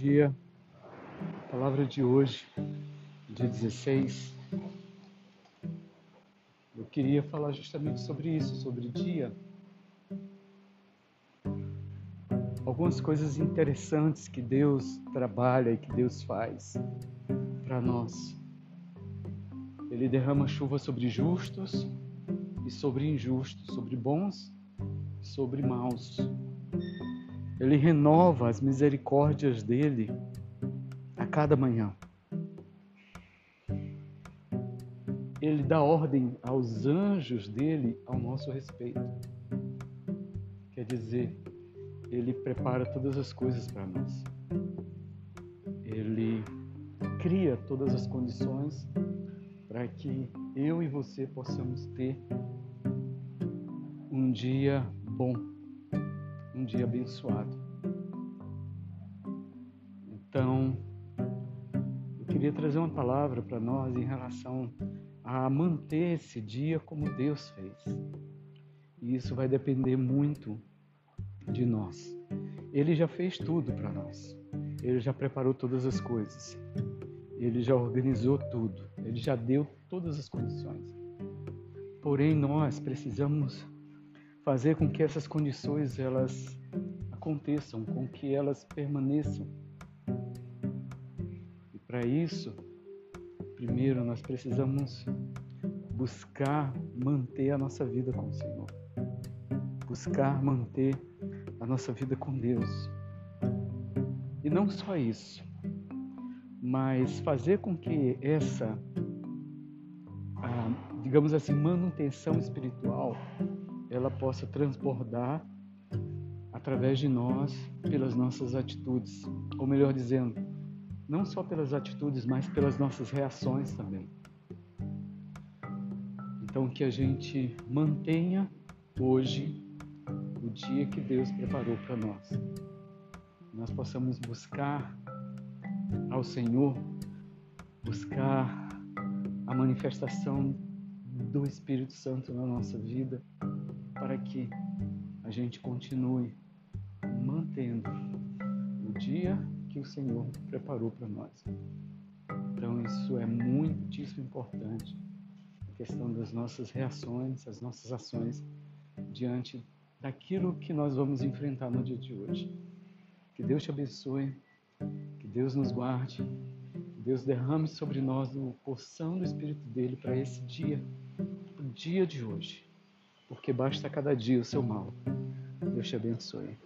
dia. Palavra de hoje, dia 16. Eu queria falar justamente sobre isso, sobre dia. Algumas coisas interessantes que Deus trabalha e que Deus faz para nós. Ele derrama chuva sobre justos e sobre injustos, sobre bons e sobre maus. Ele renova as misericórdias dele a cada manhã. Ele dá ordem aos anjos dele ao nosso respeito. Quer dizer, ele prepara todas as coisas para nós. Ele cria todas as condições para que eu e você possamos ter um dia bom, um dia abençoado. Então, eu queria trazer uma palavra para nós em relação a manter esse dia como Deus fez. E isso vai depender muito de nós. Ele já fez tudo para nós. Ele já preparou todas as coisas. Ele já organizou tudo. Ele já deu todas as condições. Porém, nós precisamos fazer com que essas condições elas aconteçam, com que elas permaneçam. E para isso, primeiro nós precisamos buscar manter a nossa vida com o Senhor. Buscar manter a nossa vida com Deus. E não só isso, mas fazer com que essa, digamos assim, manutenção espiritual ela possa transbordar através de nós pelas nossas atitudes, ou melhor dizendo, não só pelas atitudes, mas pelas nossas reações também. Então que a gente mantenha hoje o dia que Deus preparou para nós. Nós possamos buscar ao Senhor, buscar a manifestação do Espírito Santo na nossa vida para que a gente continue mantendo o dia que o Senhor preparou para nós. Então, isso é muitíssimo importante, a questão das nossas reações, as nossas ações diante daquilo que nós vamos enfrentar no dia de hoje. Que Deus te abençoe, que Deus nos guarde, que Deus derrame sobre nós o porção do Espírito dele para esse dia, o dia de hoje porque basta cada dia o seu mal. Deus te abençoe.